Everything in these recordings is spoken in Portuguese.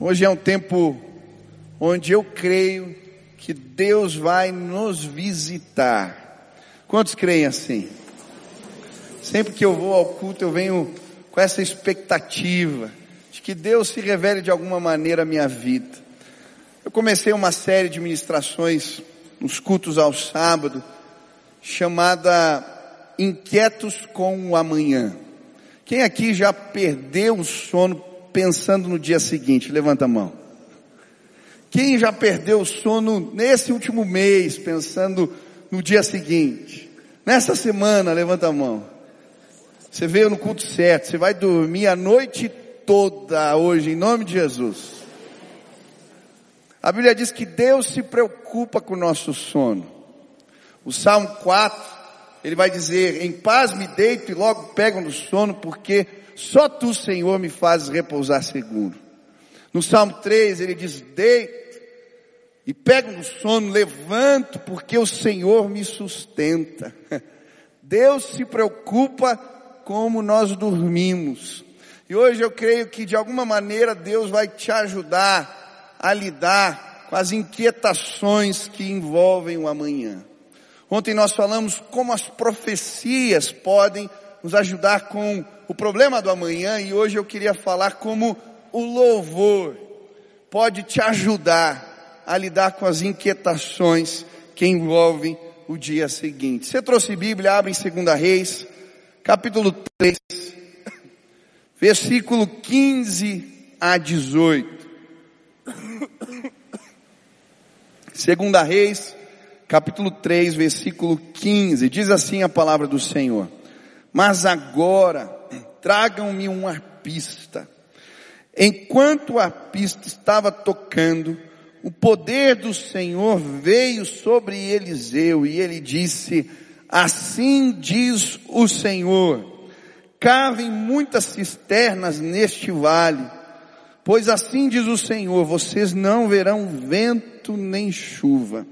Hoje é um tempo onde eu creio que Deus vai nos visitar. Quantos creem assim? Sempre que eu vou ao culto, eu venho com essa expectativa de que Deus se revele de alguma maneira à minha vida. Eu comecei uma série de ministrações nos cultos ao sábado, chamada Inquietos com o Amanhã. Quem aqui já perdeu o sono pensando no dia seguinte? Levanta a mão. Quem já perdeu o sono nesse último mês pensando no dia seguinte? Nessa semana, levanta a mão. Você veio no culto certo, você vai dormir a noite toda hoje, em nome de Jesus. A Bíblia diz que Deus se preocupa com o nosso sono. O Salmo 4, ele vai dizer, em paz me deito e logo pego no sono, porque só tu, Senhor, me fazes repousar seguro. No Salmo 3 ele diz, deito e pego no sono, levanto porque o Senhor me sustenta. Deus se preocupa como nós dormimos. E hoje eu creio que de alguma maneira Deus vai te ajudar a lidar com as inquietações que envolvem o amanhã. Ontem nós falamos como as profecias podem nos ajudar com o problema do amanhã e hoje eu queria falar como o louvor pode te ajudar a lidar com as inquietações que envolvem o dia seguinte. Você trouxe Bíblia, abre em 2 Reis, capítulo 3, versículo 15 a 18. 2 Reis, capítulo 3, versículo 15, diz assim a palavra do Senhor. Mas agora, tragam-me um arpista. Enquanto o arpista estava tocando, o poder do Senhor veio sobre Eliseu e ele disse, assim diz o Senhor, cavem muitas cisternas neste vale, pois assim diz o Senhor, vocês não verão vento nem chuva.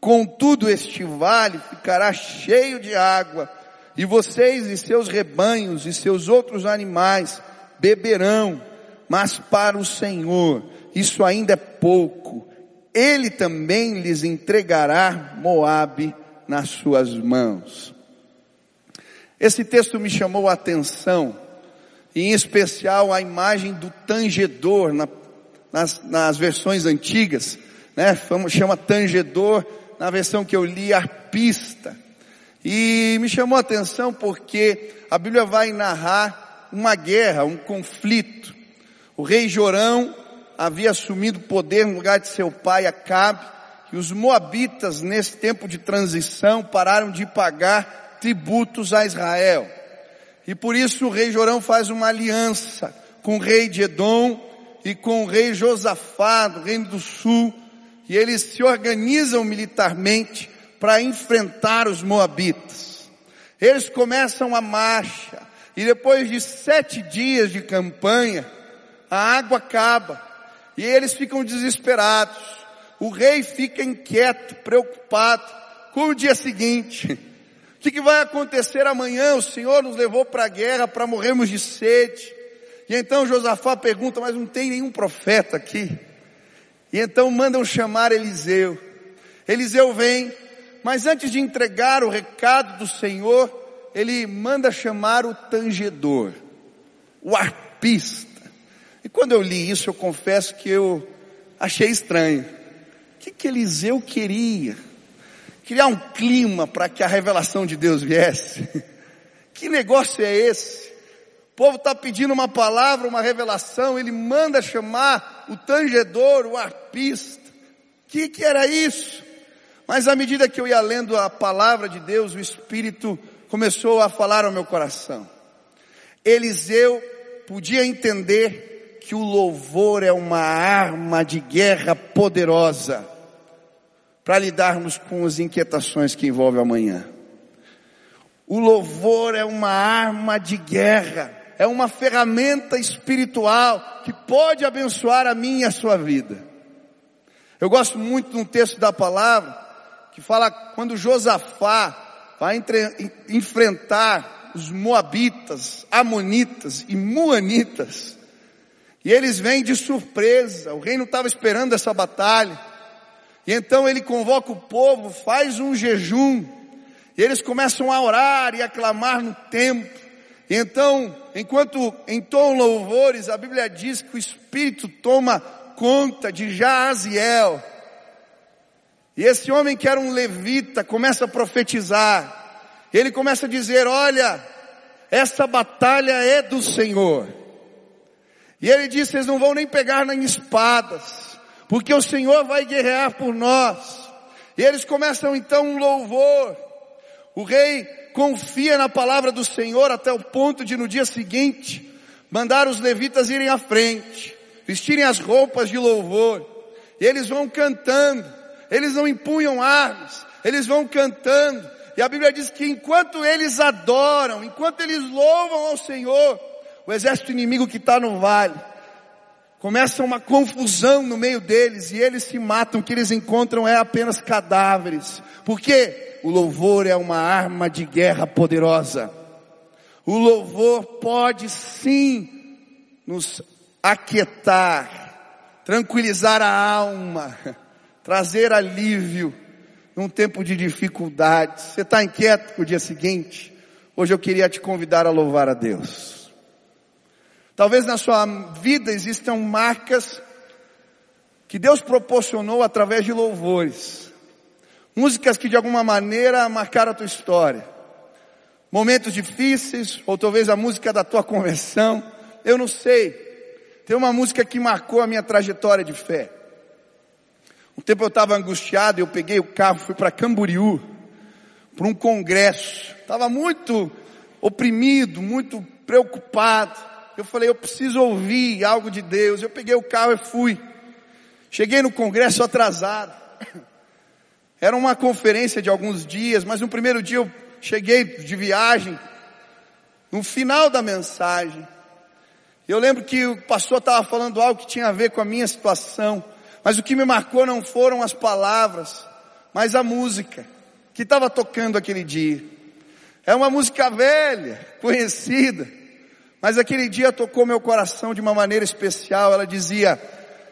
Contudo, este vale ficará cheio de água, e vocês e seus rebanhos e seus outros animais beberão, mas para o Senhor isso ainda é pouco. Ele também lhes entregará Moabe nas suas mãos. Esse texto me chamou a atenção, em especial a imagem do tangedor na, nas, nas versões antigas, né? Chama tangedor, na versão que eu li, arpista. E me chamou a atenção porque a Bíblia vai narrar uma guerra, um conflito. O rei Jorão havia assumido poder no lugar de seu pai Acabe, e os moabitas nesse tempo de transição pararam de pagar tributos a Israel. E por isso o rei Jorão faz uma aliança com o rei de Edom e com o rei Josafá do reino do sul, e eles se organizam militarmente para enfrentar os moabitas. Eles começam a marcha e depois de sete dias de campanha, a água acaba e eles ficam desesperados. O rei fica inquieto, preocupado com o dia seguinte. O que, que vai acontecer amanhã? O Senhor nos levou para a guerra para morrermos de sede. E então Josafá pergunta, mas não tem nenhum profeta aqui? E então mandam chamar Eliseu. Eliseu vem, mas antes de entregar o recado do Senhor, ele manda chamar o tangedor, o arpista. E quando eu li isso, eu confesso que eu achei estranho. O que, que Eliseu queria? Criar um clima para que a revelação de Deus viesse. Que negócio é esse? O povo está pedindo uma palavra, uma revelação, ele manda chamar o tangedor, o arpista. O que, que era isso? Mas à medida que eu ia lendo a palavra de Deus, o Espírito começou a falar ao meu coração. Eliseu podia entender que o louvor é uma arma de guerra poderosa para lidarmos com as inquietações que envolvem amanhã. O louvor é uma arma de guerra, é uma ferramenta espiritual que pode abençoar a minha e a sua vida. Eu gosto muito de um texto da palavra que fala quando Josafá vai entre, enfrentar os moabitas, amonitas e muanitas. E eles vêm de surpresa, o rei não estava esperando essa batalha. E então ele convoca o povo, faz um jejum, e eles começam a orar e a clamar no templo. E então, enquanto entoam louvores, a Bíblia diz que o Espírito toma conta de Jaziel. E esse homem que era um levita começa a profetizar. Ele começa a dizer, olha, essa batalha é do Senhor. E ele diz, vocês não vão nem pegar nem espadas, porque o Senhor vai guerrear por nós. E eles começam então um louvor. O rei confia na palavra do Senhor até o ponto de no dia seguinte mandar os levitas irem à frente, vestirem as roupas de louvor. E eles vão cantando, eles não empunham armas, eles vão cantando, e a Bíblia diz que enquanto eles adoram, enquanto eles louvam ao Senhor, o exército inimigo que está no vale, começa uma confusão no meio deles e eles se matam, o que eles encontram é apenas cadáveres. Porque o louvor é uma arma de guerra poderosa. O louvor pode sim nos aquietar, tranquilizar a alma, trazer alívio num tempo de dificuldades. Você está inquieto para o dia seguinte? Hoje eu queria te convidar a louvar a Deus. Talvez na sua vida existam marcas que Deus proporcionou através de louvores. Músicas que de alguma maneira marcaram a tua história. Momentos difíceis, ou talvez a música da tua conversão. Eu não sei. Tem uma música que marcou a minha trajetória de fé. Um tempo eu estava angustiado, eu peguei o carro, fui para Camboriú, para um congresso. Estava muito oprimido, muito preocupado. Eu falei, eu preciso ouvir algo de Deus. Eu peguei o carro e fui. Cheguei no congresso atrasado. Era uma conferência de alguns dias, mas no primeiro dia eu cheguei de viagem. No final da mensagem, eu lembro que o pastor estava falando algo que tinha a ver com a minha situação. Mas o que me marcou não foram as palavras, mas a música que estava tocando aquele dia. É uma música velha, conhecida, mas aquele dia tocou meu coração de uma maneira especial. Ela dizia: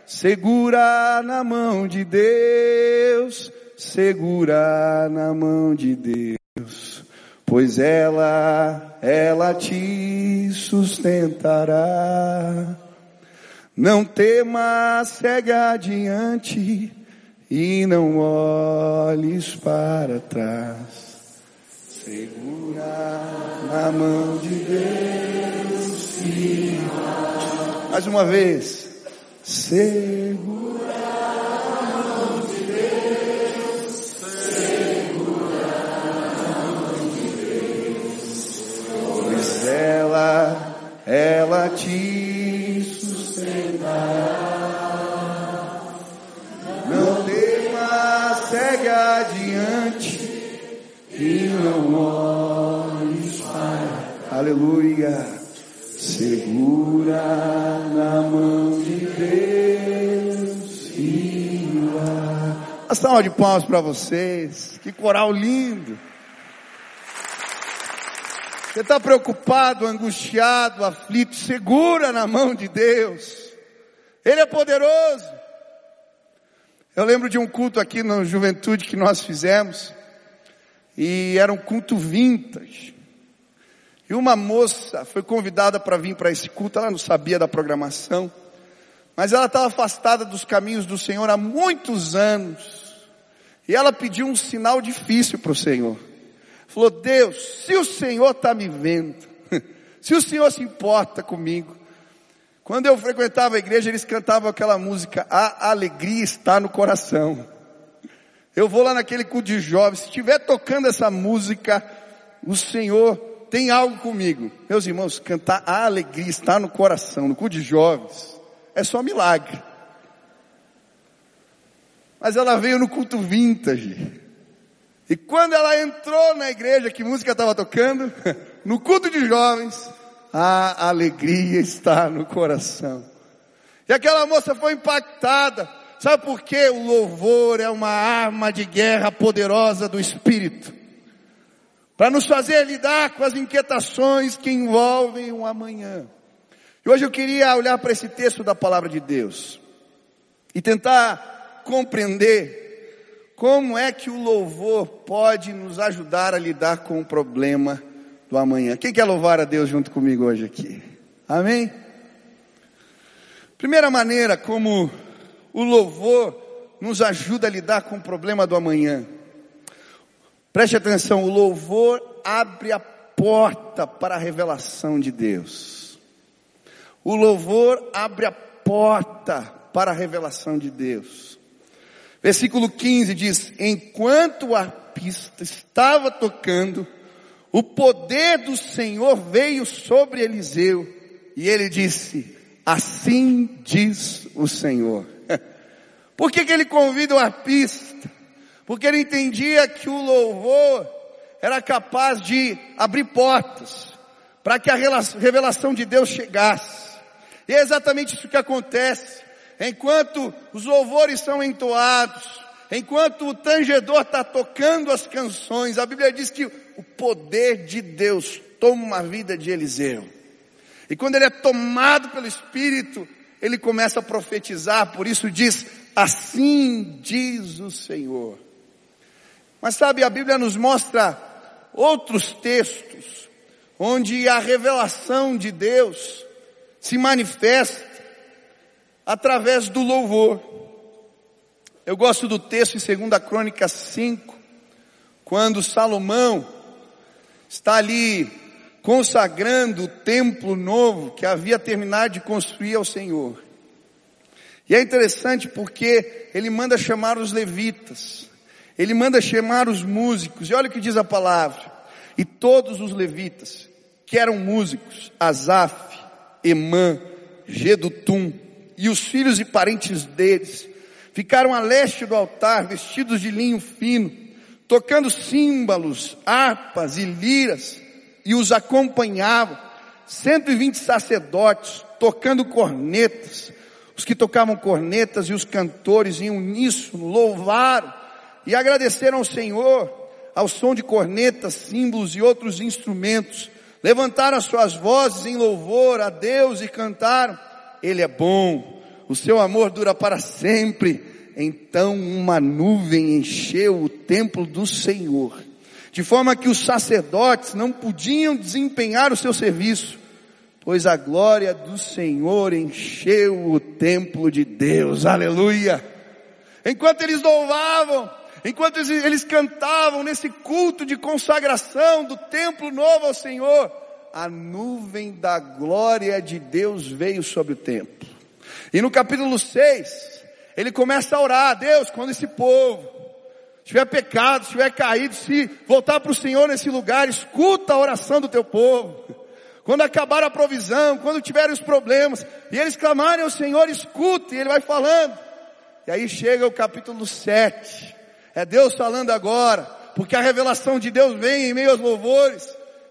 Segura na mão de Deus, segura na mão de Deus, pois ela, ela te sustentará. Não temas, segue adiante e não olhes para trás. Segura na mão de Deus e mais uma vez. Segura na mão de Deus. Segura na mão de Deus. Pois ela, ela te não temas, segue adiante e não olhes para. Aleluia. Segura na mão de Deus e lá. Uma salva de palmas para vocês. Que coral lindo. Você está preocupado, angustiado, aflito, segura na mão de Deus. Ele é poderoso. Eu lembro de um culto aqui na juventude que nós fizemos, e era um culto vintage. E uma moça foi convidada para vir para esse culto, ela não sabia da programação, mas ela estava afastada dos caminhos do Senhor há muitos anos. E ela pediu um sinal difícil para o Senhor. Falou, Deus, se o Senhor está me vendo, se o Senhor se importa comigo, quando eu frequentava a igreja, eles cantavam aquela música, a alegria está no coração. Eu vou lá naquele culto de jovens, se estiver tocando essa música, o Senhor tem algo comigo. Meus irmãos, cantar a alegria está no coração, no culto de jovens, é só milagre. Mas ela veio no culto vintage. E quando ela entrou na igreja, que música estava tocando? No culto de jovens, a alegria está no coração. E aquela moça foi impactada. Sabe por quê? O louvor é uma arma de guerra poderosa do Espírito. Para nos fazer lidar com as inquietações que envolvem o amanhã. E hoje eu queria olhar para esse texto da palavra de Deus e tentar compreender como é que o louvor pode nos ajudar a lidar com o problema do amanhã. Quem quer louvar a Deus junto comigo hoje aqui? Amém? Primeira maneira como o louvor nos ajuda a lidar com o problema do amanhã. Preste atenção, o louvor abre a porta para a revelação de Deus. O louvor abre a porta para a revelação de Deus. Versículo 15 diz: Enquanto o arpista estava tocando, o poder do Senhor veio sobre Eliseu, e ele disse: Assim diz o Senhor. Por que, que ele convida o arpista? Porque ele entendia que o louvor era capaz de abrir portas para que a revelação de Deus chegasse. E é exatamente isso que acontece. Enquanto os louvores são entoados, enquanto o tangedor está tocando as canções, a Bíblia diz que o poder de Deus toma uma vida de Eliseu. E quando ele é tomado pelo Espírito, ele começa a profetizar, por isso diz, assim diz o Senhor. Mas sabe, a Bíblia nos mostra outros textos, onde a revelação de Deus se manifesta através do louvor. Eu gosto do texto em 2 Crônica 5, quando Salomão está ali consagrando o templo novo que havia terminado de construir ao Senhor. E é interessante porque ele manda chamar os levitas, ele manda chamar os músicos, e olha o que diz a palavra, e todos os levitas, que eram músicos, Asaf, Emã, Gedutum, e os filhos e parentes deles, ficaram a leste do altar, vestidos de linho fino, tocando símbolos, harpas e liras, e os acompanhavam 120 sacerdotes tocando cornetas. Os que tocavam cornetas e os cantores em uníssono louvaram e agradeceram ao Senhor ao som de cornetas, símbolos e outros instrumentos. Levantaram as suas vozes em louvor a Deus e cantaram: Ele é bom, o seu amor dura para sempre. Então uma nuvem encheu o templo do Senhor de forma que os sacerdotes não podiam desempenhar o seu serviço, pois a glória do Senhor encheu o templo de Deus, aleluia. Enquanto eles louvavam, enquanto eles cantavam nesse culto de consagração do templo novo ao Senhor, a nuvem da glória de Deus veio sobre o templo. E no capítulo 6, ele começa a orar, Deus, quando esse povo tiver pecado, tiver caído, se voltar para o Senhor nesse lugar, escuta a oração do teu povo. Quando acabar a provisão, quando tiverem os problemas, e eles clamarem ao Senhor, escute, e Ele vai falando. E aí chega o capítulo 7. É Deus falando agora, porque a revelação de Deus vem em meio aos louvores.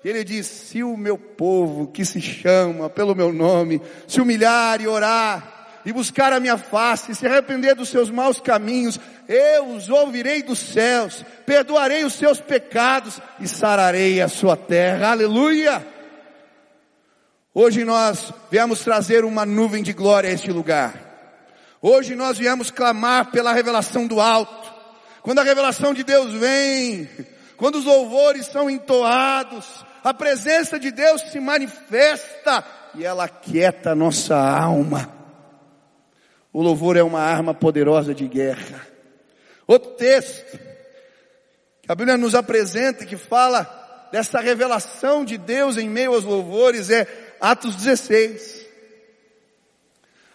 Ele diz, se o meu povo que se chama pelo meu nome, se humilhar e orar, e buscar a minha face, e se arrepender dos seus maus caminhos, eu os ouvirei dos céus, perdoarei os seus pecados e sararei a sua terra. Aleluia! Hoje nós viemos trazer uma nuvem de glória a este lugar. Hoje nós viemos clamar pela revelação do alto. Quando a revelação de Deus vem, quando os louvores são entoados, a presença de Deus se manifesta e ela aquieta a nossa alma. O louvor é uma arma poderosa de guerra. Outro texto que a Bíblia nos apresenta que fala dessa revelação de Deus em meio aos louvores é Atos 16.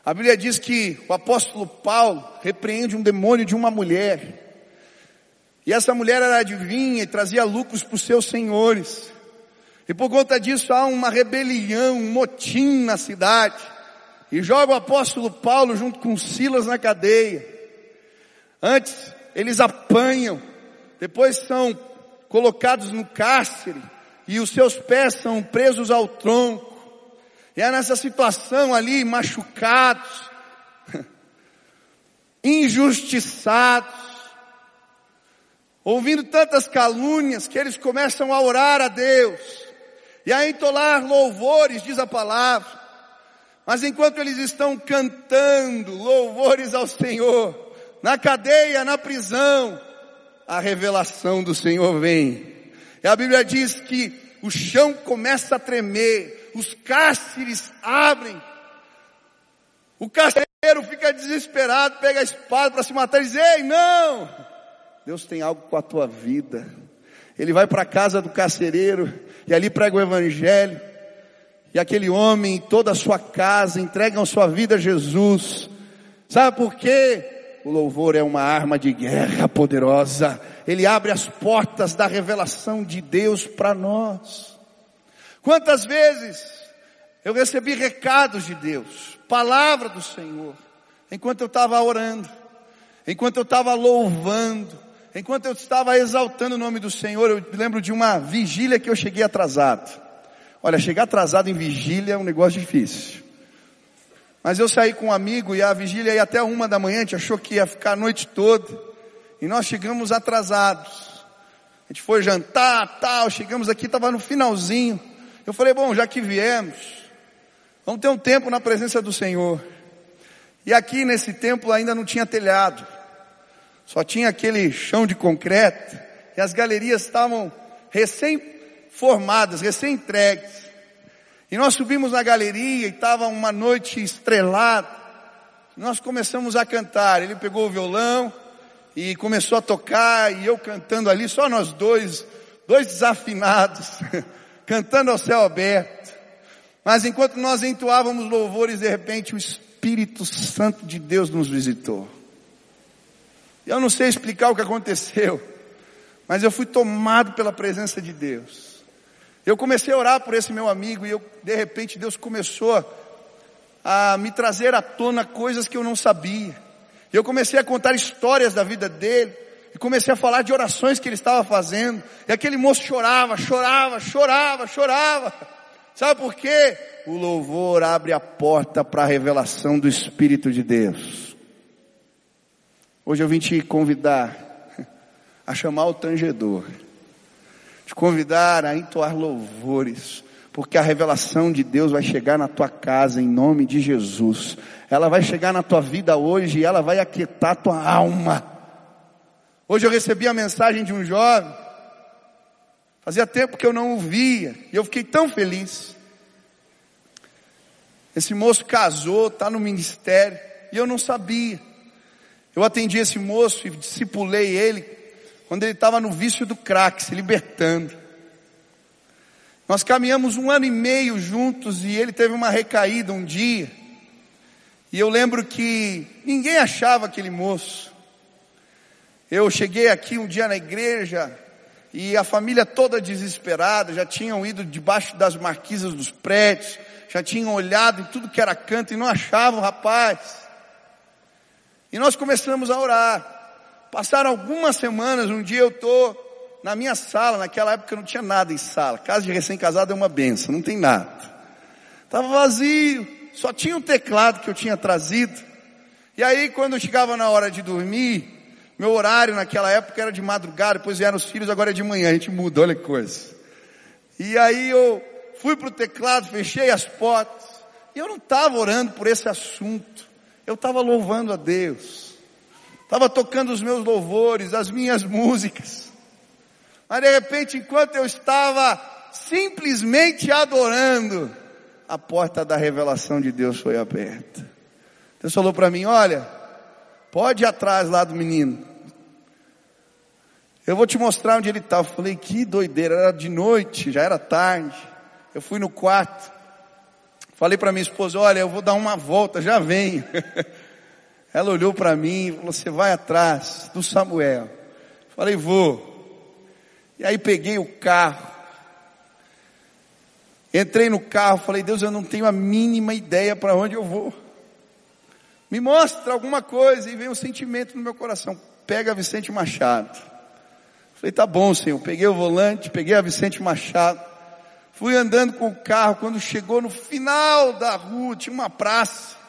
A Bíblia diz que o apóstolo Paulo repreende um demônio de uma mulher. E essa mulher era adivinha e trazia lucros para os seus senhores. E por conta disso há uma rebelião, um motim na cidade e joga o apóstolo Paulo junto com Silas na cadeia. Antes eles apanham, depois são colocados no cárcere e os seus pés são presos ao tronco. E é nessa situação ali, machucados, injustiçados, ouvindo tantas calúnias que eles começam a orar a Deus e a entolar louvores, diz a palavra. Mas enquanto eles estão cantando louvores ao Senhor, na cadeia, na prisão, a revelação do Senhor vem. E a Bíblia diz que o chão começa a tremer, os cárceres abrem, o carcereiro fica desesperado, pega a espada para se matar e diz, ei, não! Deus tem algo com a tua vida. Ele vai para a casa do carcereiro e ali prega o evangelho. E aquele homem e toda a sua casa entregam sua vida a Jesus. Sabe por quê? O louvor é uma arma de guerra poderosa. Ele abre as portas da revelação de Deus para nós. Quantas vezes eu recebi recados de Deus, palavra do Senhor, enquanto eu estava orando, enquanto eu estava louvando, enquanto eu estava exaltando o nome do Senhor, eu lembro de uma vigília que eu cheguei atrasado. Olha, chegar atrasado em vigília é um negócio difícil. Mas eu saí com um amigo e a vigília ia até uma da manhã, a gente achou que ia ficar a noite toda. E nós chegamos atrasados. A gente foi jantar, tal, chegamos aqui, estava no finalzinho. Eu falei, bom, já que viemos, vamos ter um tempo na presença do Senhor. E aqui nesse templo ainda não tinha telhado. Só tinha aquele chão de concreto. E as galerias estavam recém formadas, recém-entregues. E nós subimos na galeria e estava uma noite estrelada. Nós começamos a cantar. Ele pegou o violão e começou a tocar e eu cantando ali, só nós dois, dois desafinados, cantando ao céu aberto. Mas enquanto nós entoávamos louvores, de repente o Espírito Santo de Deus nos visitou. Eu não sei explicar o que aconteceu, mas eu fui tomado pela presença de Deus. Eu comecei a orar por esse meu amigo e eu, de repente Deus começou a me trazer à tona coisas que eu não sabia. Eu comecei a contar histórias da vida dele e comecei a falar de orações que ele estava fazendo. E aquele moço chorava, chorava, chorava, chorava. Sabe por quê? O louvor abre a porta para a revelação do Espírito de Deus. Hoje eu vim te convidar a chamar o tangedor te convidar a entoar louvores, porque a revelação de Deus vai chegar na tua casa em nome de Jesus. Ela vai chegar na tua vida hoje e ela vai aquietar tua alma. Hoje eu recebi a mensagem de um jovem, fazia tempo que eu não o via, e eu fiquei tão feliz. Esse moço casou, está no ministério, e eu não sabia. Eu atendi esse moço e discipulei ele quando ele estava no vício do crack, se libertando. Nós caminhamos um ano e meio juntos e ele teve uma recaída um dia. E eu lembro que ninguém achava aquele moço. Eu cheguei aqui um dia na igreja e a família toda desesperada, já tinham ido debaixo das marquises dos prédios, já tinham olhado em tudo que era canto e não achavam o rapaz. E nós começamos a orar. Passaram algumas semanas, um dia eu tô na minha sala, naquela época não tinha nada em sala. Casa de recém-casado é uma benção, não tem nada. Tava vazio, só tinha um teclado que eu tinha trazido. E aí quando chegava na hora de dormir, meu horário naquela época era de madrugada, depois vieram os filhos, agora é de manhã, a gente muda, olha que coisa. E aí eu fui pro teclado, fechei as portas, e eu não estava orando por esse assunto, eu estava louvando a Deus estava tocando os meus louvores, as minhas músicas. Mas de repente, enquanto eu estava simplesmente adorando, a porta da revelação de Deus foi aberta. Deus falou para mim: Olha, pode ir atrás lá do menino. Eu vou te mostrar onde ele está. Eu falei: Que doideira, era de noite, já era tarde. Eu fui no quarto. Falei para minha esposa: Olha, eu vou dar uma volta, já venho. Ela olhou para mim e falou: Você vai atrás do Samuel. Falei: Vou. E aí peguei o carro. Entrei no carro, falei: Deus, eu não tenho a mínima ideia para onde eu vou. Me mostra alguma coisa. E veio um sentimento no meu coração: Pega Vicente Machado. Falei: Tá bom, Senhor. Peguei o volante, peguei a Vicente Machado. Fui andando com o carro. Quando chegou no final da rua, tinha uma praça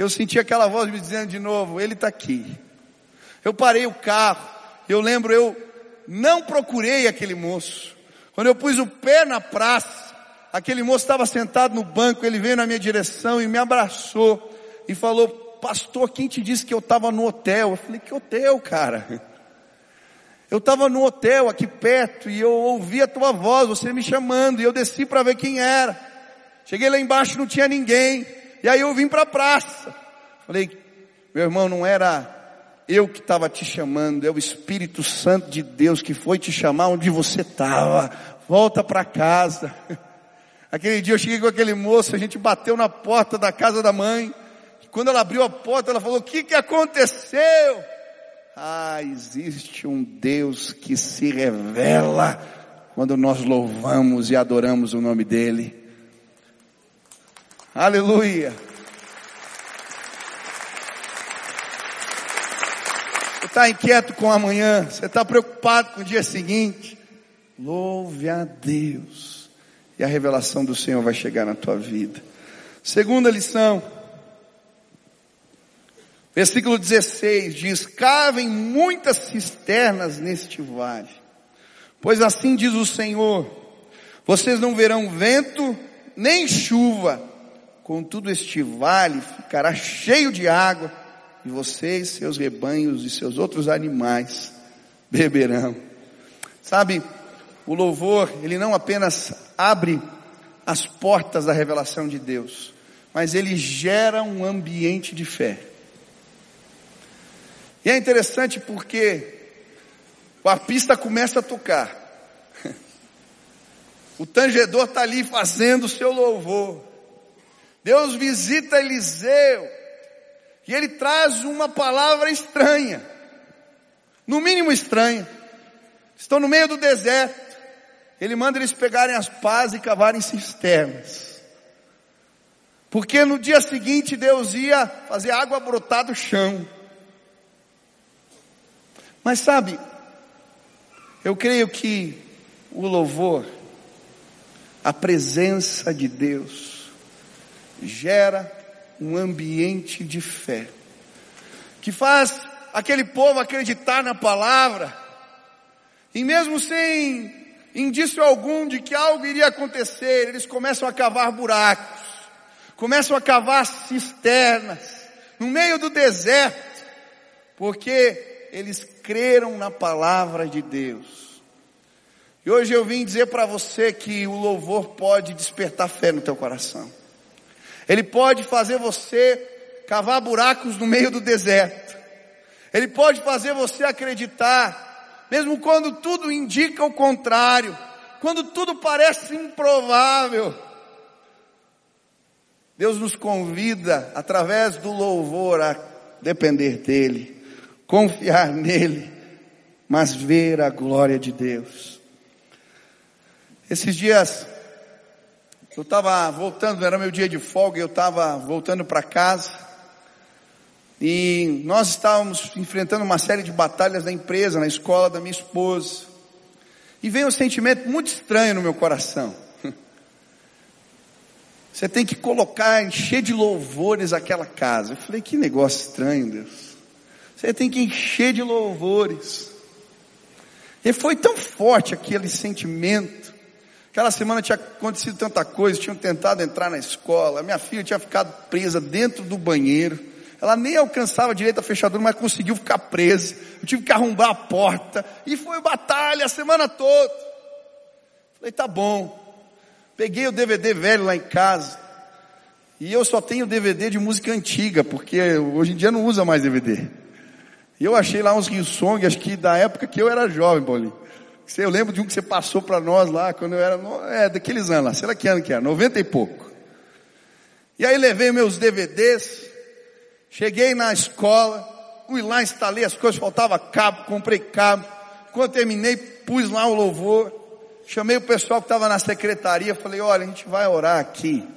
eu senti aquela voz me dizendo de novo, ele está aqui. Eu parei o carro, eu lembro, eu não procurei aquele moço. Quando eu pus o pé na praça, aquele moço estava sentado no banco, ele veio na minha direção e me abraçou e falou, pastor, quem te disse que eu estava no hotel? Eu falei, que hotel, cara? Eu estava no hotel aqui perto e eu ouvi a tua voz, você me chamando, e eu desci para ver quem era. Cheguei lá embaixo, não tinha ninguém. E aí eu vim para a praça. Falei, meu irmão, não era eu que estava te chamando, é o Espírito Santo de Deus que foi te chamar onde você estava. Volta para casa. Aquele dia eu cheguei com aquele moço, a gente bateu na porta da casa da mãe. Quando ela abriu a porta, ela falou: "O que que aconteceu?" Ah, existe um Deus que se revela quando nós louvamos e adoramos o nome dele. Aleluia. Você está inquieto com amanhã? Você está preocupado com o dia seguinte? Louve a Deus. E a revelação do Senhor vai chegar na tua vida. Segunda lição. Versículo 16 diz: Cavem muitas cisternas neste vale, pois assim diz o Senhor: Vocês não verão vento nem chuva, contudo este vale ficará cheio de água, e vocês, seus rebanhos e seus outros animais beberão. Sabe, o louvor, ele não apenas abre as portas da revelação de Deus, mas ele gera um ambiente de fé. E é interessante porque o arpista começa a tocar. O tangedor está ali fazendo o seu louvor. Deus visita Eliseu. E ele traz uma palavra estranha. No mínimo estranha. Estão no meio do deserto. Ele manda eles pegarem as pás e cavarem cisternas. Porque no dia seguinte Deus ia fazer água brotar do chão. Mas sabe, eu creio que o louvor, a presença de Deus, gera um ambiente de fé, que faz aquele povo acreditar na palavra, e mesmo sem indício algum de que algo iria acontecer, eles começam a cavar buracos, começam a cavar cisternas, no meio do deserto, porque eles creram na palavra de Deus. E hoje eu vim dizer para você que o louvor pode despertar fé no teu coração. Ele pode fazer você cavar buracos no meio do deserto. Ele pode fazer você acreditar, mesmo quando tudo indica o contrário, quando tudo parece improvável. Deus nos convida, através do louvor, a depender dEle confiar nele, mas ver a glória de Deus. Esses dias, eu estava voltando, era meu dia de folga, eu estava voltando para casa, e nós estávamos enfrentando uma série de batalhas na empresa, na escola da minha esposa, e veio um sentimento muito estranho no meu coração. Você tem que colocar, encher de louvores aquela casa. Eu falei, que negócio estranho, Deus. Você tem que encher de louvores. E foi tão forte aquele sentimento. Aquela semana tinha acontecido tanta coisa, tinham tentado entrar na escola, minha filha tinha ficado presa dentro do banheiro. Ela nem alcançava direito a fechadura, mas conseguiu ficar presa. Eu tive que arrombar a porta. E foi batalha a semana toda. Falei, tá bom. Peguei o DVD velho lá em casa. E eu só tenho DVD de música antiga, porque hoje em dia não usa mais DVD. E eu achei lá uns Hillsong, acho que da época que eu era jovem, Paulinho. Eu lembro de um que você passou para nós lá, quando eu era, é, daqueles anos lá, sei lá que ano que era, 90 e pouco. E aí levei meus DVDs, cheguei na escola, fui lá, instalei as coisas, faltava cabo, comprei cabo. Quando terminei, pus lá o louvor, chamei o pessoal que estava na secretaria, falei, olha, a gente vai orar aqui.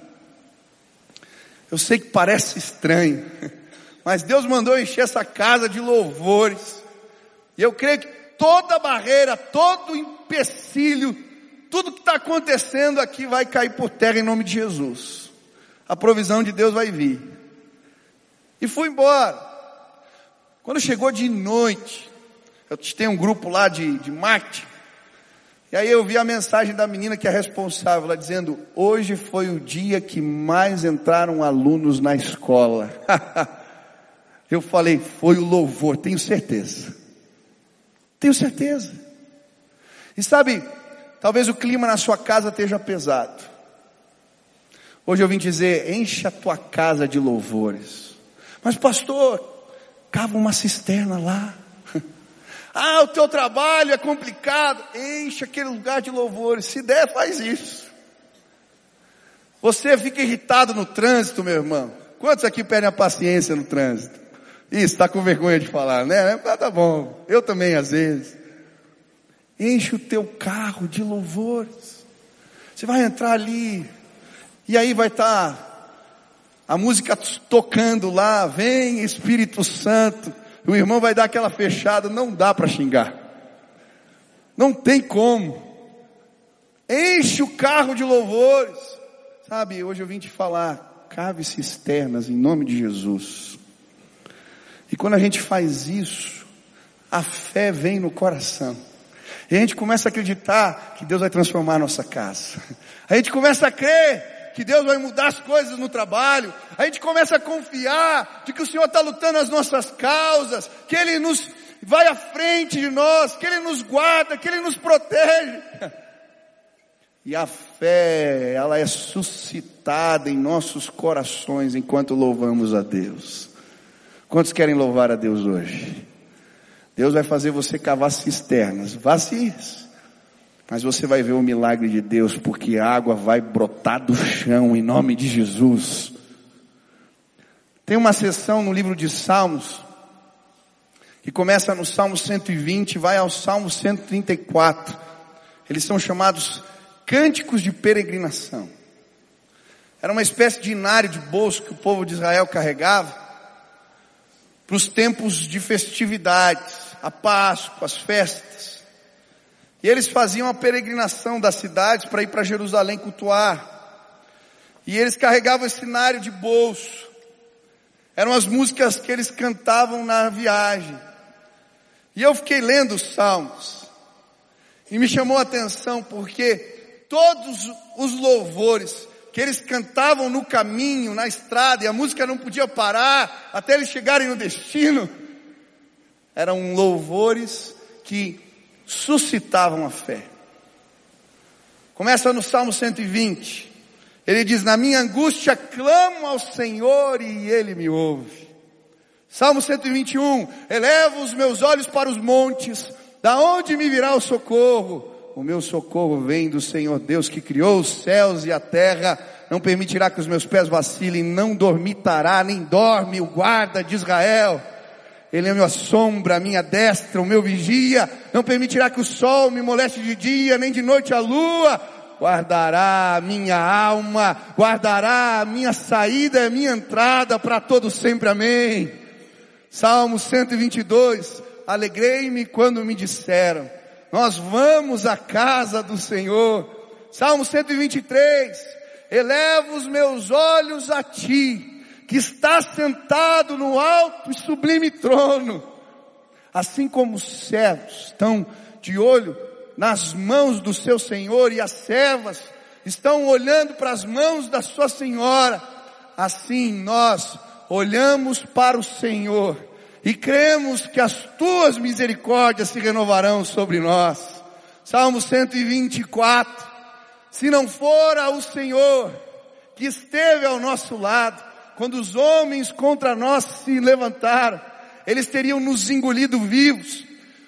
Eu sei que parece estranho, mas Deus mandou encher essa casa de louvores. E eu creio que toda barreira, todo empecilho, tudo que está acontecendo aqui vai cair por terra em nome de Jesus. A provisão de Deus vai vir. E fui embora. Quando chegou de noite, eu tenho um grupo lá de, de marketing, E aí eu vi a mensagem da menina que é responsável, ela dizendo: hoje foi o dia que mais entraram alunos na escola. eu falei, foi o louvor, tenho certeza. Tenho certeza. E sabe, talvez o clima na sua casa esteja pesado. Hoje eu vim dizer, enche a tua casa de louvores. Mas pastor, cava uma cisterna lá. Ah, o teu trabalho é complicado. Enche aquele lugar de louvores. Se der, faz isso. Você fica irritado no trânsito, meu irmão. Quantos aqui perdem a paciência no trânsito? Isso, está com vergonha de falar, né? Ah, tá bom. Eu também, às vezes. Enche o teu carro de louvores. Você vai entrar ali. E aí vai estar tá a música tocando lá. Vem Espírito Santo o irmão vai dar aquela fechada, não dá para xingar. Não tem como. Enche o carro de louvores. Sabe, hoje eu vim te falar, cave cisternas em nome de Jesus. E quando a gente faz isso, a fé vem no coração. E a gente começa a acreditar que Deus vai transformar a nossa casa. A gente começa a crer que Deus vai mudar as coisas no trabalho, a gente começa a confiar de que o Senhor está lutando as nossas causas, que Ele nos vai à frente de nós, que Ele nos guarda, que Ele nos protege. E a fé, ela é suscitada em nossos corações enquanto louvamos a Deus. Quantos querem louvar a Deus hoje? Deus vai fazer você cavar cisternas vazias. Mas você vai ver o milagre de Deus, porque a água vai brotar do chão em nome de Jesus. Tem uma sessão no livro de Salmos, que começa no Salmo 120 e vai ao Salmo 134. Eles são chamados cânticos de peregrinação. Era uma espécie de inário de bolso que o povo de Israel carregava para os tempos de festividades, a Páscoa, as festas. E eles faziam a peregrinação das cidades para ir para Jerusalém cultuar. E eles carregavam esse cenário de bolso. Eram as músicas que eles cantavam na viagem. E eu fiquei lendo os salmos. E me chamou a atenção porque todos os louvores que eles cantavam no caminho, na estrada, e a música não podia parar até eles chegarem no destino, eram louvores que suscitavam a fé. Começa no Salmo 120. Ele diz: Na minha angústia clamo ao Senhor e Ele me ouve. Salmo 121. Elevo os meus olhos para os montes. Da onde me virá o socorro? O meu socorro vem do Senhor Deus que criou os céus e a terra. Não permitirá que os meus pés vacilem, não dormitará, nem dorme o guarda de Israel. Ele é minha sombra, a minha destra, o meu vigia. Não permitirá que o sol me moleste de dia, nem de noite a lua. Guardará a minha alma, guardará a minha saída e a minha entrada para todo sempre. Amém. Salmo 122. Alegrei-me quando me disseram, nós vamos à casa do Senhor. Salmo 123. Elevo os meus olhos a ti que está sentado no alto e sublime trono, assim como os servos estão de olho nas mãos do seu Senhor e as servas estão olhando para as mãos da sua Senhora, assim nós olhamos para o Senhor e cremos que as tuas misericórdias se renovarão sobre nós. Salmo 124. Se não fora o Senhor que esteve ao nosso lado, quando os homens contra nós se levantaram, eles teriam nos engolido vivos,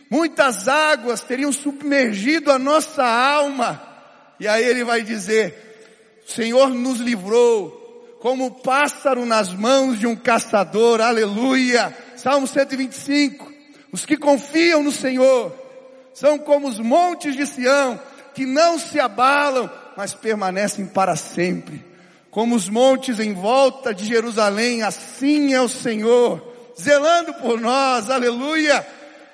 muitas águas teriam submergido a nossa alma, e aí ele vai dizer, o Senhor nos livrou, como pássaro nas mãos de um caçador, aleluia, Salmo 125, os que confiam no Senhor, são como os montes de Sião, que não se abalam, mas permanecem para sempre. Como os montes em volta de Jerusalém, assim é o Senhor, zelando por nós, aleluia.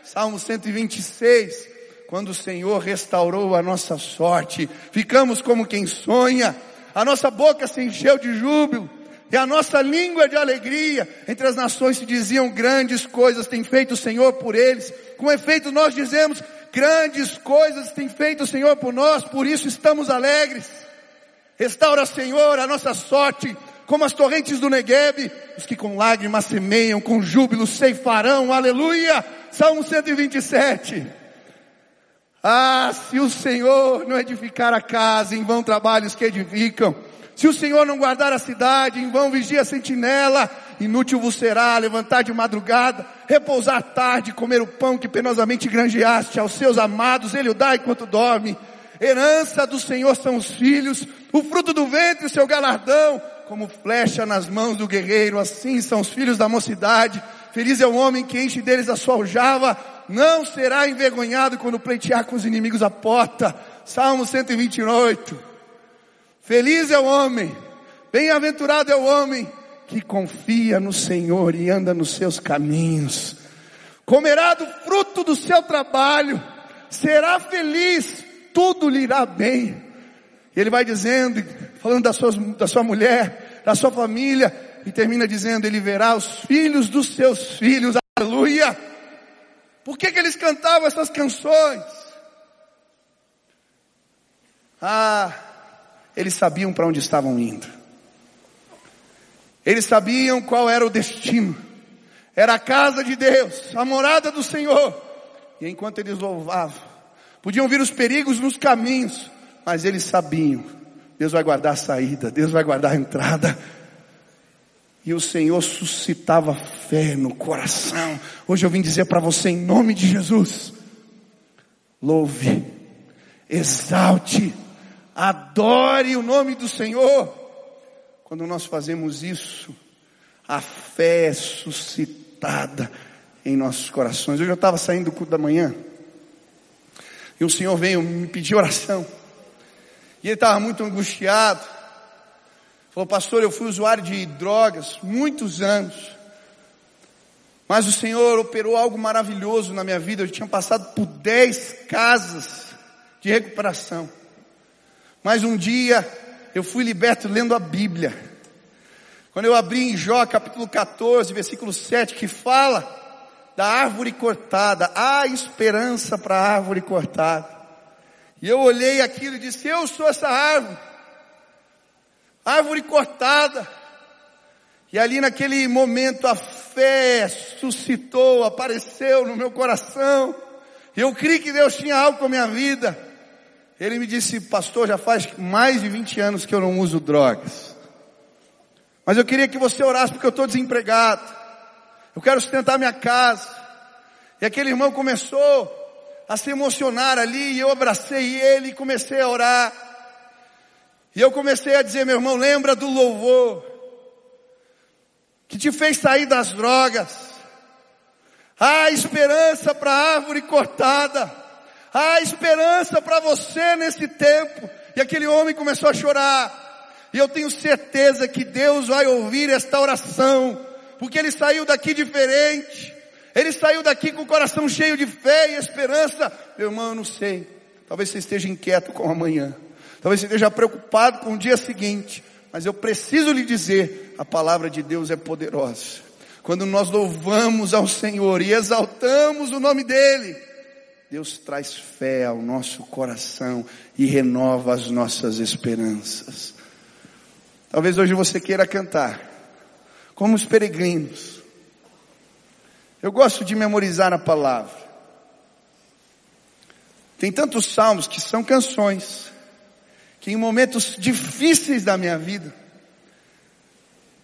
Salmo 126, quando o Senhor restaurou a nossa sorte, ficamos como quem sonha, a nossa boca se encheu de júbilo, e a nossa língua de alegria, entre as nações se diziam grandes coisas tem feito o Senhor por eles, com efeito nós dizemos, Grandes coisas tem feito o Senhor por nós, por isso estamos alegres. Restaura, Senhor, a nossa sorte, como as torrentes do Negueb, os que com lágrimas semeiam, com júbilo ceifarão, aleluia. Salmo 127. Ah, se o Senhor não edificar a casa, em vão trabalhos que edificam. Se o Senhor não guardar a cidade, em vão vigia a sentinela. Inútil vos será levantar de madrugada, repousar tarde, comer o pão que penosamente granjeaste aos seus amados, ele o dá enquanto dorme. Herança do Senhor são os filhos, o fruto do ventre, o seu galardão, como flecha nas mãos do guerreiro, assim são os filhos da mocidade. Feliz é o homem que enche deles a sua aljava, não será envergonhado quando pleitear com os inimigos a porta. Salmo 128. Feliz é o homem, bem-aventurado é o homem que confia no Senhor e anda nos seus caminhos. Comerá do fruto do seu trabalho, será feliz, tudo lhe irá bem. Ele vai dizendo, falando da sua, da sua mulher, da sua família, e termina dizendo, ele verá os filhos dos seus filhos, aleluia. Por que que eles cantavam essas canções? Ah, eles sabiam para onde estavam indo. Eles sabiam qual era o destino. Era a casa de Deus, a morada do Senhor. E enquanto eles louvavam, podiam vir os perigos nos caminhos, mas eles sabiam, Deus vai guardar a saída, Deus vai guardar a entrada. E o Senhor suscitava fé no coração. Hoje eu vim dizer para você em nome de Jesus. Louve, exalte, adore o nome do Senhor. Quando nós fazemos isso, a fé é suscitada em nossos corações. Hoje eu estava saindo do culto da manhã e o Senhor veio me pedir oração. E ele estava muito angustiado. Falou, pastor, eu fui usuário de drogas muitos anos. Mas o Senhor operou algo maravilhoso na minha vida. Eu tinha passado por dez casas de recuperação. Mas um dia eu fui liberto lendo a Bíblia. Quando eu abri em Jó capítulo 14, versículo 7, que fala da árvore cortada, há esperança para a árvore cortada. E eu olhei aquilo e disse, eu sou essa árvore. Árvore cortada. E ali naquele momento a fé suscitou, apareceu no meu coração. Eu criei que Deus tinha algo com a minha vida. Ele me disse, pastor, já faz mais de 20 anos que eu não uso drogas. Mas eu queria que você orasse porque eu estou desempregado. Eu quero sustentar minha casa. E aquele irmão começou a se emocionar ali e eu abracei ele e comecei a orar. E eu comecei a dizer, meu irmão, lembra do louvor que te fez sair das drogas. Há esperança para a árvore cortada. Há esperança para você nesse tempo. E aquele homem começou a chorar. E eu tenho certeza que Deus vai ouvir esta oração, porque ele saiu daqui diferente. Ele saiu daqui com o coração cheio de fé e esperança. Meu irmão, eu não sei. Talvez você esteja inquieto com amanhã. Talvez você esteja preocupado com o dia seguinte. Mas eu preciso lhe dizer, a palavra de Deus é poderosa. Quando nós louvamos ao Senhor e exaltamos o nome dEle, Deus traz fé ao nosso coração e renova as nossas esperanças. Talvez hoje você queira cantar, como os peregrinos. Eu gosto de memorizar a palavra. Tem tantos salmos que são canções, que em momentos difíceis da minha vida,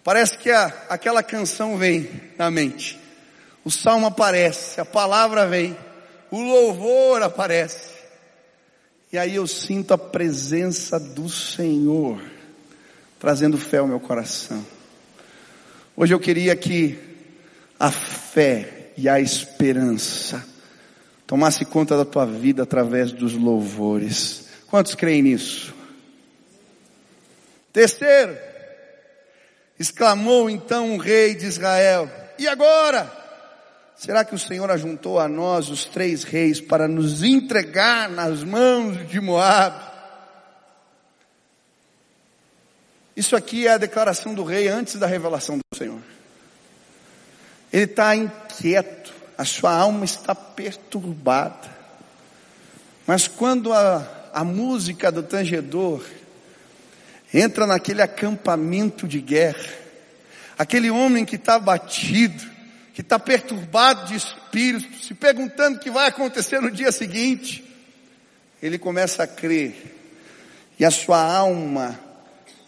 parece que a, aquela canção vem na mente. O salmo aparece, a palavra vem o louvor aparece. E aí eu sinto a presença do Senhor, trazendo fé ao meu coração. Hoje eu queria que a fé e a esperança tomasse conta da tua vida através dos louvores. Quantos creem nisso? Terceiro, exclamou então o rei de Israel, e agora? Será que o Senhor ajuntou a nós os três reis para nos entregar nas mãos de Moab? Isso aqui é a declaração do rei antes da revelação do Senhor. Ele está inquieto, a sua alma está perturbada. Mas quando a, a música do tangedor entra naquele acampamento de guerra, aquele homem que está batido, que está perturbado de espírito, se perguntando o que vai acontecer no dia seguinte, ele começa a crer e a sua alma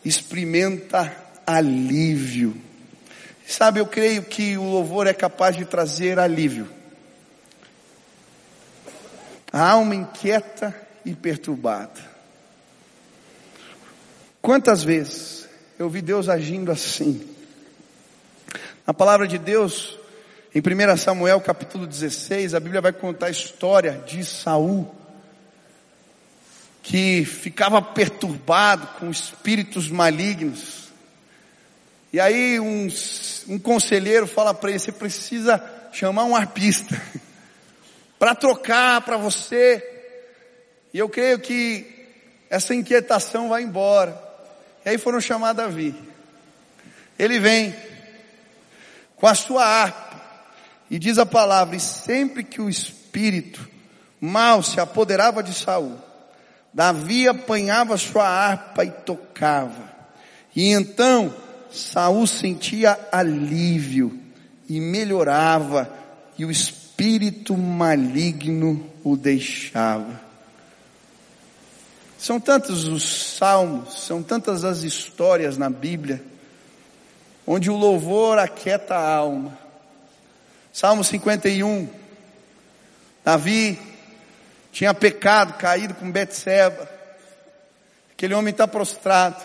experimenta alívio. Sabe, eu creio que o louvor é capaz de trazer alívio. A alma inquieta e perturbada. Quantas vezes eu vi Deus agindo assim? Na palavra de Deus, em 1 Samuel capítulo 16, a Bíblia vai contar a história de Saul que ficava perturbado com espíritos malignos. E aí um, um conselheiro fala para ele, você precisa chamar um arpista para trocar para você. E eu creio que essa inquietação vai embora. E aí foram chamar Davi. Ele vem com a sua harpa e diz a palavra, e sempre que o espírito mal se apoderava de Saul, Davi apanhava sua harpa e tocava. E então Saul sentia alívio e melhorava e o espírito maligno o deixava. São tantos os salmos, são tantas as histórias na Bíblia, onde o louvor aquieta a alma. Salmo 51, Davi tinha pecado, caído com Betseba. Aquele homem está prostrado.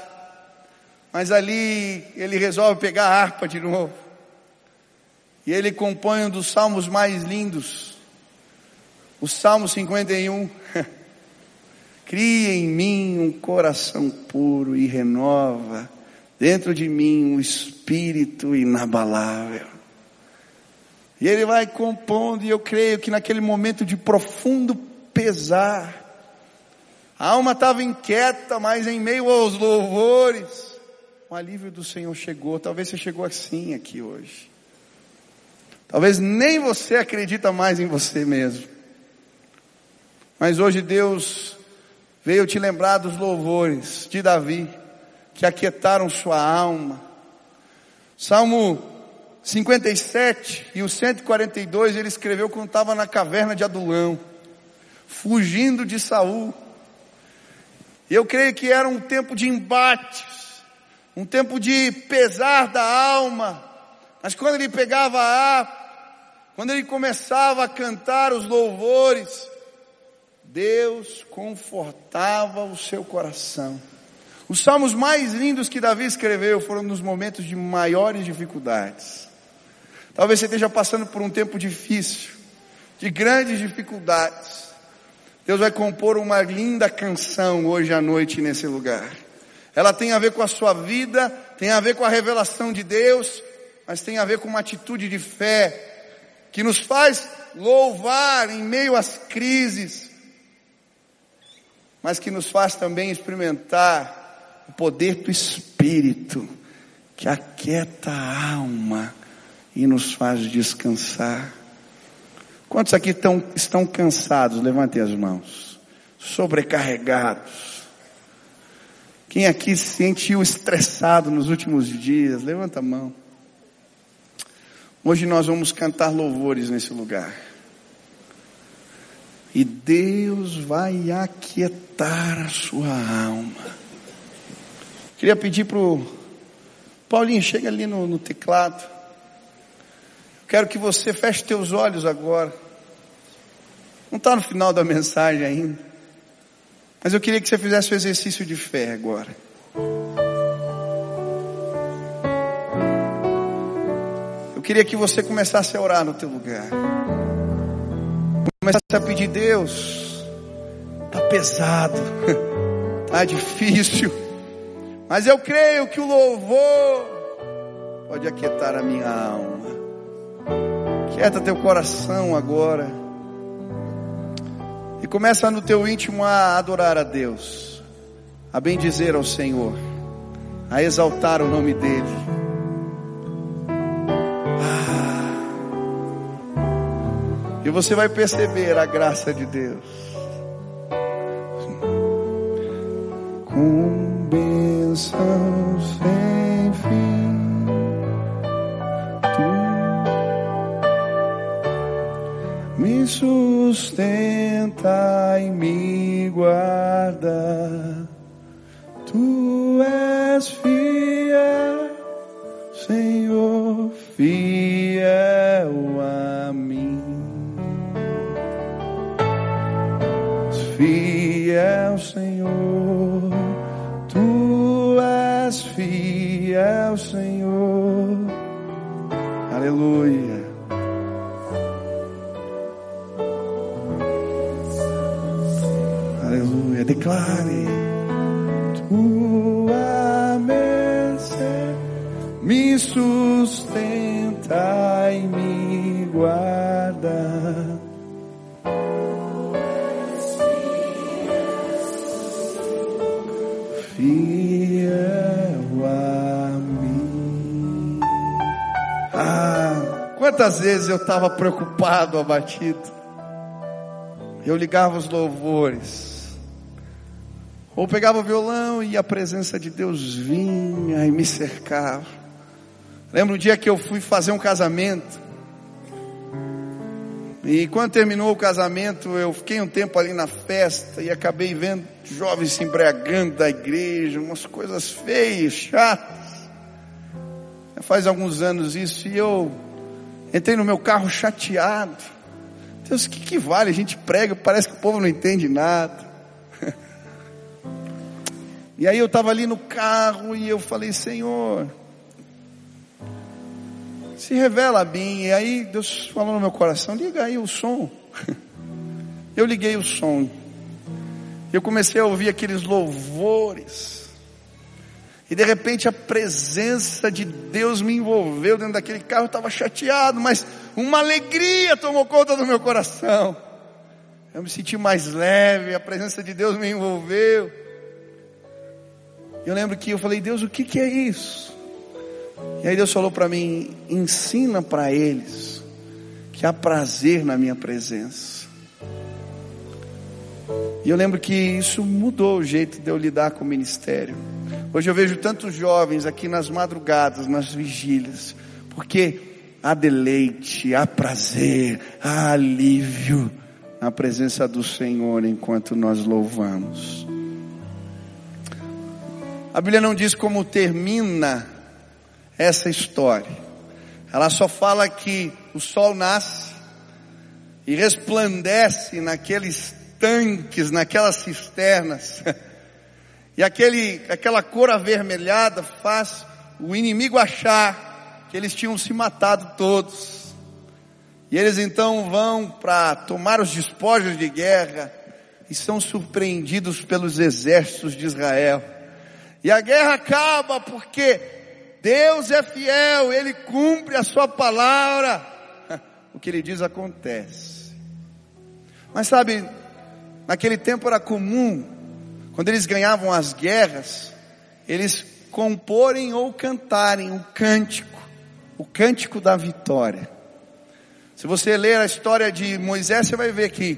Mas ali ele resolve pegar a harpa de novo. E ele compõe um dos salmos mais lindos. O Salmo 51. Cria em mim um coração puro e renova dentro de mim um espírito inabalável. E ele vai compondo, e eu creio que naquele momento de profundo pesar. A alma estava inquieta, mas em meio aos louvores, o alívio do Senhor chegou. Talvez você chegou assim aqui hoje. Talvez nem você acredita mais em você mesmo. Mas hoje Deus veio te lembrar dos louvores de Davi, que aquietaram sua alma. Salmo 57 e o 142 ele escreveu quando estava na caverna de Adulão fugindo de Saul. Eu creio que era um tempo de embates, um tempo de pesar da alma. Mas quando ele pegava a quando ele começava a cantar os louvores, Deus confortava o seu coração. Os salmos mais lindos que Davi escreveu foram nos momentos de maiores dificuldades. Talvez você esteja passando por um tempo difícil, de grandes dificuldades. Deus vai compor uma linda canção hoje à noite nesse lugar. Ela tem a ver com a sua vida, tem a ver com a revelação de Deus, mas tem a ver com uma atitude de fé que nos faz louvar em meio às crises, mas que nos faz também experimentar o poder do Espírito que aquieta a alma e nos faz descansar. Quantos aqui estão, estão cansados? Levantem as mãos. Sobrecarregados. Quem aqui se sentiu estressado nos últimos dias? Levanta a mão. Hoje nós vamos cantar louvores nesse lugar. E Deus vai aquietar a sua alma. Queria pedir para o Paulinho, chega ali no, no teclado. Quero que você feche teus olhos agora. Não está no final da mensagem ainda. Mas eu queria que você fizesse o exercício de fé agora. Eu queria que você começasse a orar no teu lugar. Começasse a pedir Deus. Tá pesado. tá difícil. Mas eu creio que o louvor pode aquietar a minha alma. Quieta teu coração agora. E começa no teu íntimo a adorar a Deus, a bendizer ao Senhor, a exaltar o nome dEle. Ah. E você vai perceber a graça de Deus. Com bênção, Senhor. Me sustenta e me guarda. Tu és fiel, Senhor, fiel a mim. Fiel, Senhor, tu és fiel, Senhor. Aleluia. Declare. Tua mercê me sustenta e me guarda. Fiel a mim. Ah, quantas vezes eu estava preocupado, abatido. Eu ligava os louvores. Ou pegava o violão e a presença de Deus vinha e me cercava. Lembro um dia que eu fui fazer um casamento. E quando terminou o casamento, eu fiquei um tempo ali na festa e acabei vendo jovens se embriagando da igreja, umas coisas feias, chatas. Faz alguns anos isso e eu entrei no meu carro chateado. Deus, o que, que vale? A gente prega, parece que o povo não entende nada. E aí eu estava ali no carro e eu falei, Senhor, se revela a mim. E aí Deus falou no meu coração, liga aí o som. Eu liguei o som. Eu comecei a ouvir aqueles louvores. E de repente a presença de Deus me envolveu dentro daquele carro. Eu estava chateado, mas uma alegria tomou conta do meu coração. Eu me senti mais leve, a presença de Deus me envolveu. Eu lembro que eu falei, Deus, o que, que é isso? E aí Deus falou para mim, ensina para eles que há prazer na minha presença. E eu lembro que isso mudou o jeito de eu lidar com o ministério. Hoje eu vejo tantos jovens aqui nas madrugadas, nas vigílias, porque há deleite, há prazer, há alívio na presença do Senhor enquanto nós louvamos. A Bíblia não diz como termina essa história. Ela só fala que o sol nasce e resplandece naqueles tanques, naquelas cisternas. E aquele, aquela cor avermelhada faz o inimigo achar que eles tinham se matado todos. E eles então vão para tomar os despojos de guerra e são surpreendidos pelos exércitos de Israel. E a guerra acaba porque Deus é fiel, Ele cumpre a sua palavra. O que Ele diz acontece. Mas sabe, naquele tempo era comum quando eles ganhavam as guerras, eles comporem ou cantarem o um cântico, o cântico da vitória. Se você ler a história de Moisés, você vai ver que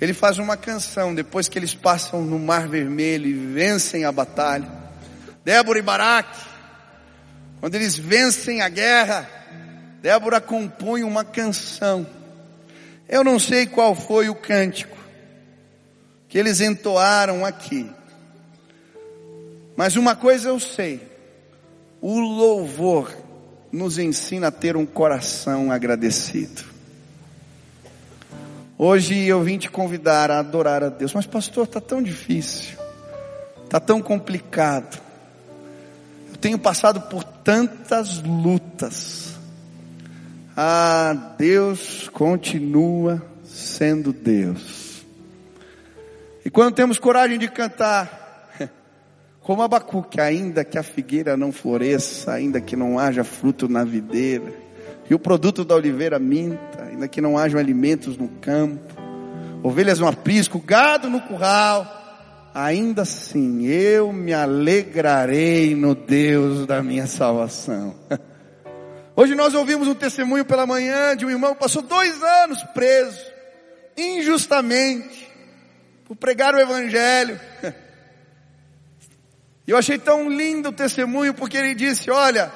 ele faz uma canção depois que eles passam no Mar Vermelho e vencem a batalha. Débora e Baraque, quando eles vencem a guerra, Débora compõe uma canção. Eu não sei qual foi o cântico, que eles entoaram aqui. Mas uma coisa eu sei: o louvor nos ensina a ter um coração agradecido. Hoje eu vim te convidar a adorar a Deus, mas pastor, está tão difícil, está tão complicado. Tenho passado por tantas lutas. Ah, Deus continua sendo Deus. E quando temos coragem de cantar, como Abacuque, ainda que a figueira não floresça, ainda que não haja fruto na videira, e o produto da oliveira minta, ainda que não hajam alimentos no campo, ovelhas no aprisco, gado no curral, ainda assim eu me alegrarei no Deus da minha salvação. Hoje nós ouvimos um testemunho pela manhã de um irmão que passou dois anos preso, injustamente, por pregar o Evangelho. E eu achei tão lindo o testemunho porque ele disse: Olha,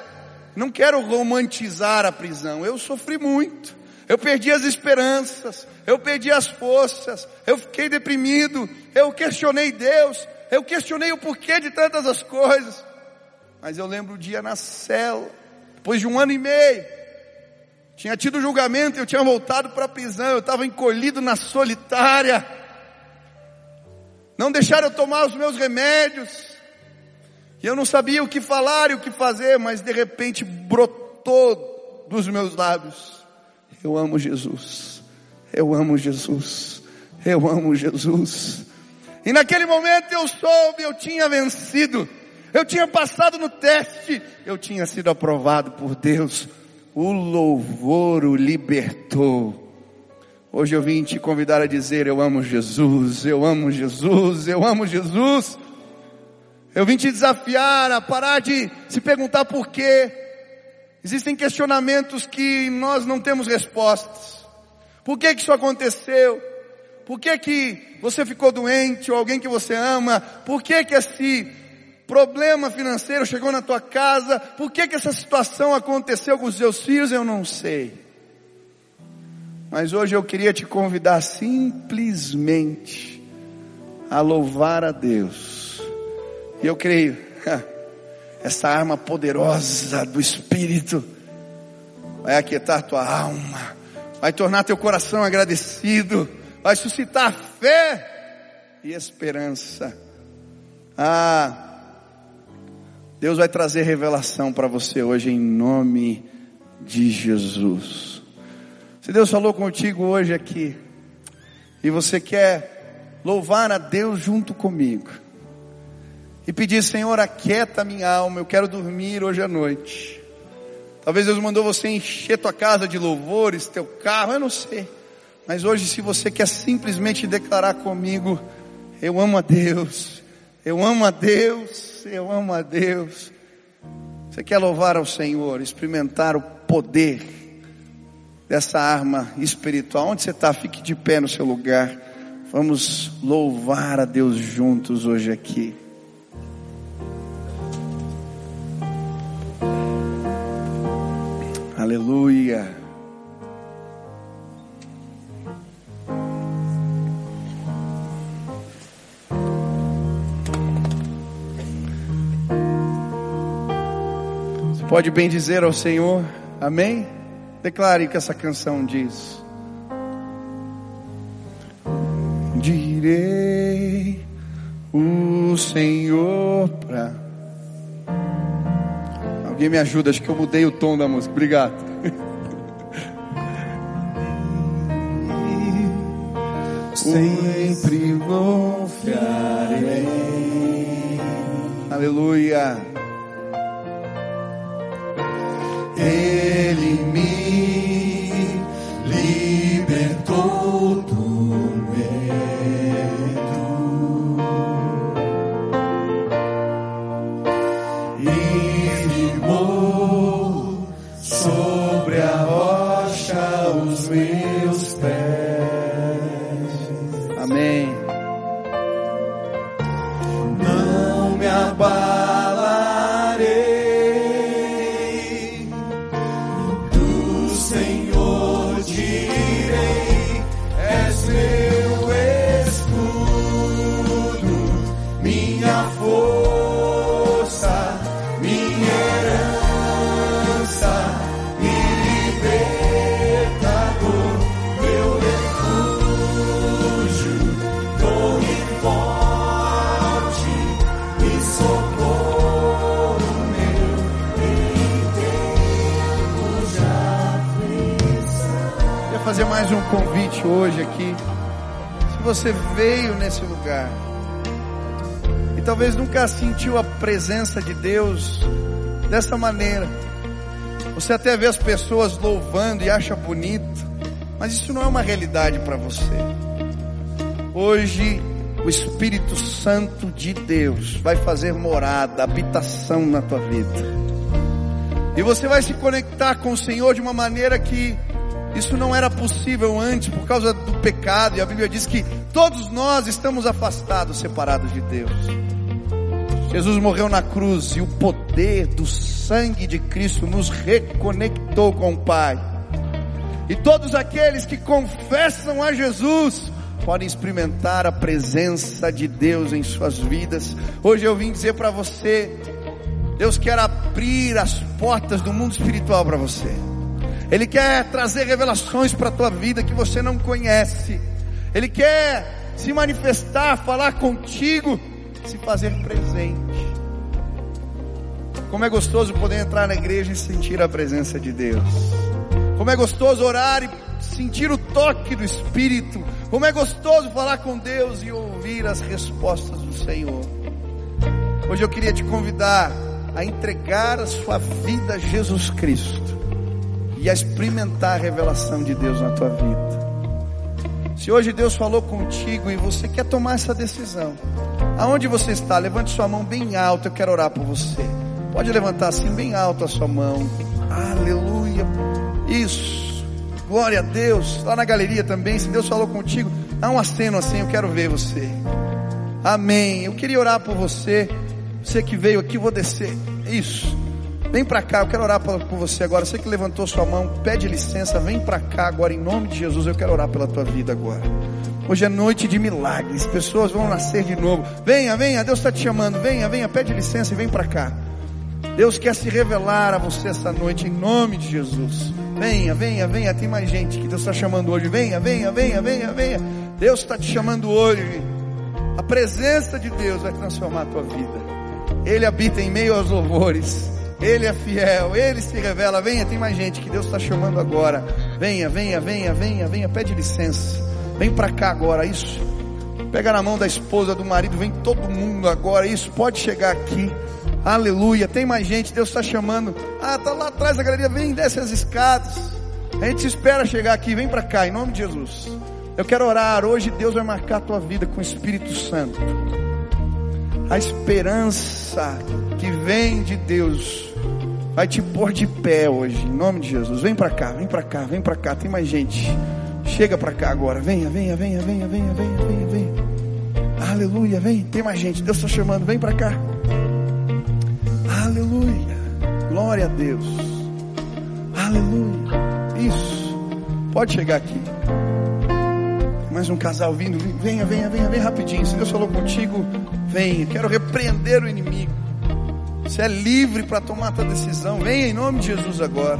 não quero romantizar a prisão, eu sofri muito, eu perdi as esperanças, eu perdi as forças, eu fiquei deprimido, eu questionei Deus, eu questionei o porquê de tantas as coisas. Mas eu lembro o dia na cela, depois de um ano e meio, tinha tido julgamento, eu tinha voltado para a prisão, eu estava encolhido na solitária. Não deixaram eu tomar os meus remédios. E eu não sabia o que falar e o que fazer, mas de repente brotou dos meus lábios. Eu amo Jesus. Eu amo Jesus. Eu amo Jesus. E naquele momento eu soube, eu tinha vencido. Eu tinha passado no teste. Eu tinha sido aprovado por Deus. O louvor o libertou. Hoje eu vim te convidar a dizer: Eu amo Jesus, eu amo Jesus, eu amo Jesus. Eu vim te desafiar a parar de se perguntar por quê. Existem questionamentos que nós não temos respostas. Por que que isso aconteceu? Por que que você ficou doente ou alguém que você ama? Por que que esse problema financeiro chegou na tua casa? Por que que essa situação aconteceu com os seus filhos? Eu não sei. Mas hoje eu queria te convidar simplesmente a louvar a Deus e eu creio, essa arma poderosa do Espírito vai aquietar tua alma, vai tornar teu coração agradecido, vai suscitar fé e esperança. Ah, Deus vai trazer revelação para você hoje em nome de Jesus. Se Deus falou contigo hoje aqui e você quer louvar a Deus junto comigo, e pedir, Senhor, aquieta minha alma, eu quero dormir hoje à noite. Talvez Deus mandou você encher tua casa de louvores, teu carro, eu não sei. Mas hoje, se você quer simplesmente declarar comigo, eu amo a Deus, eu amo a Deus, eu amo a Deus. Você quer louvar ao Senhor, experimentar o poder dessa arma espiritual. Onde você está? Fique de pé no seu lugar. Vamos louvar a Deus juntos hoje aqui. Aleluia. Você pode bem dizer ao Senhor, Amém? Declare que essa canção diz. Direi o Senhor para Alguém me ajuda, acho que eu mudei o tom da música. Obrigado. Sempre confiarei. Aleluia. Ele me hoje aqui. Se você veio nesse lugar e talvez nunca sentiu a presença de Deus dessa maneira. Você até vê as pessoas louvando e acha bonito, mas isso não é uma realidade para você. Hoje, o Espírito Santo de Deus vai fazer morada, habitação na tua vida. E você vai se conectar com o Senhor de uma maneira que isso não era possível antes por causa do pecado. E a Bíblia diz que todos nós estamos afastados, separados de Deus. Jesus morreu na cruz e o poder do sangue de Cristo nos reconectou com o Pai. E todos aqueles que confessam a Jesus podem experimentar a presença de Deus em suas vidas. Hoje eu vim dizer para você, Deus quer abrir as portas do mundo espiritual para você. Ele quer trazer revelações para a tua vida que você não conhece. Ele quer se manifestar, falar contigo se fazer presente. Como é gostoso poder entrar na igreja e sentir a presença de Deus. Como é gostoso orar e sentir o toque do Espírito. Como é gostoso falar com Deus e ouvir as respostas do Senhor. Hoje eu queria te convidar a entregar a sua vida a Jesus Cristo e a experimentar a revelação de Deus na tua vida. Se hoje Deus falou contigo e você quer tomar essa decisão, aonde você está, levante sua mão bem alta, eu quero orar por você. Pode levantar assim bem alto a sua mão. Aleluia. Isso. Glória a Deus. Lá na galeria também, se Deus falou contigo, há um aceno assim, eu quero ver você. Amém. Eu queria orar por você. Você que veio aqui, vou descer. Isso. Vem para cá, eu quero orar por você agora. Você que levantou sua mão, pede licença, vem para cá agora em nome de Jesus. Eu quero orar pela tua vida agora. Hoje é noite de milagres, pessoas vão nascer de novo. Venha, venha, Deus está te chamando. Venha, venha, pede licença e vem para cá. Deus quer se revelar a você essa noite em nome de Jesus. Venha, venha, venha. Tem mais gente que Deus está chamando hoje. Venha, venha, venha, venha, venha. Deus está te chamando hoje. A presença de Deus vai transformar a tua vida. Ele habita em meio aos louvores. Ele é fiel, Ele se revela. Venha, tem mais gente que Deus está chamando agora. Venha, venha, venha, venha, venha. Pede licença. Vem para cá agora, isso. Pega na mão da esposa, do marido. Vem todo mundo agora, isso. Pode chegar aqui. Aleluia. Tem mais gente, Deus está chamando. Ah, tá lá atrás da galeria. Vem, desce as escadas. A gente espera chegar aqui. Vem para cá, em nome de Jesus. Eu quero orar. Hoje Deus vai marcar a tua vida com o Espírito Santo. A esperança que vem de Deus vai te pôr de pé hoje, em nome de Jesus. Vem para cá, vem para cá, vem para cá. Tem mais gente. Chega para cá agora. Venha, venha, venha, venha, venha, venha, venha, venha. Aleluia, vem. Tem mais gente. Deus está chamando. Vem para cá. Aleluia. Glória a Deus. Aleluia. Isso. Pode chegar aqui. Mais um casal vindo. Venha, venha, venha, venha rapidinho. Se Deus falou contigo, venha. Quero repreender o inimigo. Você é livre para tomar a tua decisão. Venha em nome de Jesus agora.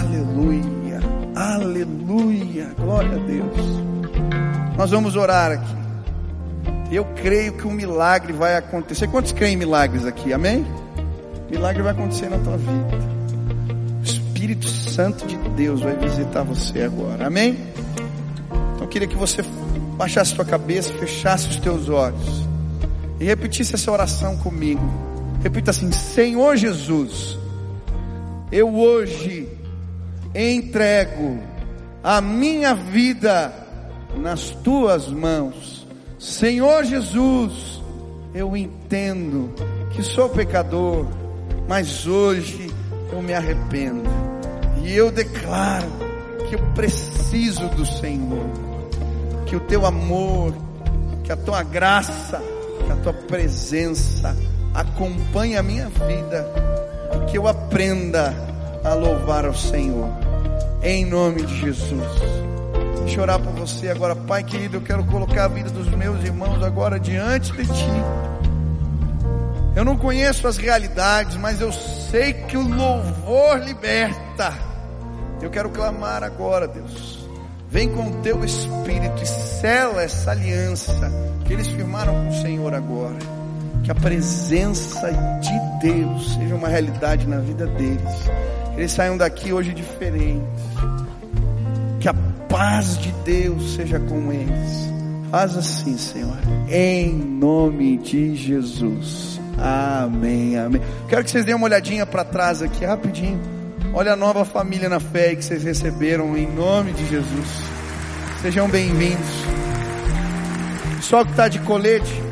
Aleluia. Aleluia. Glória a Deus. Nós vamos orar aqui. Eu creio que um milagre vai acontecer. Quantos creem em milagres aqui? Amém? Milagre vai acontecer na tua vida. O Espírito Santo de Deus vai visitar você agora. Amém? Então eu queria que você baixasse sua cabeça, fechasse os teus olhos e repetisse essa oração comigo. Repita assim: Senhor Jesus, eu hoje entrego a minha vida nas tuas mãos. Senhor Jesus, eu entendo que sou pecador, mas hoje eu me arrependo. E eu declaro que eu preciso do Senhor. Que o teu amor, que a tua graça, que a tua presença acompanhe a minha vida. Que eu aprenda a louvar ao Senhor. Em nome de Jesus. Deixa eu orar por você agora, Pai querido. Eu quero colocar a vida dos meus irmãos agora diante de Ti. Eu não conheço as realidades, mas eu sei que o louvor liberta. Eu quero clamar agora, Deus. Vem com o teu Espírito e sela essa aliança que eles firmaram com o Senhor agora. Que a presença de Deus seja uma realidade na vida deles. Que eles saiam daqui hoje diferentes. Que a paz de Deus seja com eles. Faz assim, Senhor, em nome de Jesus. Amém, amém. Quero que vocês deem uma olhadinha para trás aqui, rapidinho. Olha a nova família na fé que vocês receberam em nome de Jesus. Sejam bem-vindos. Só que está de colete,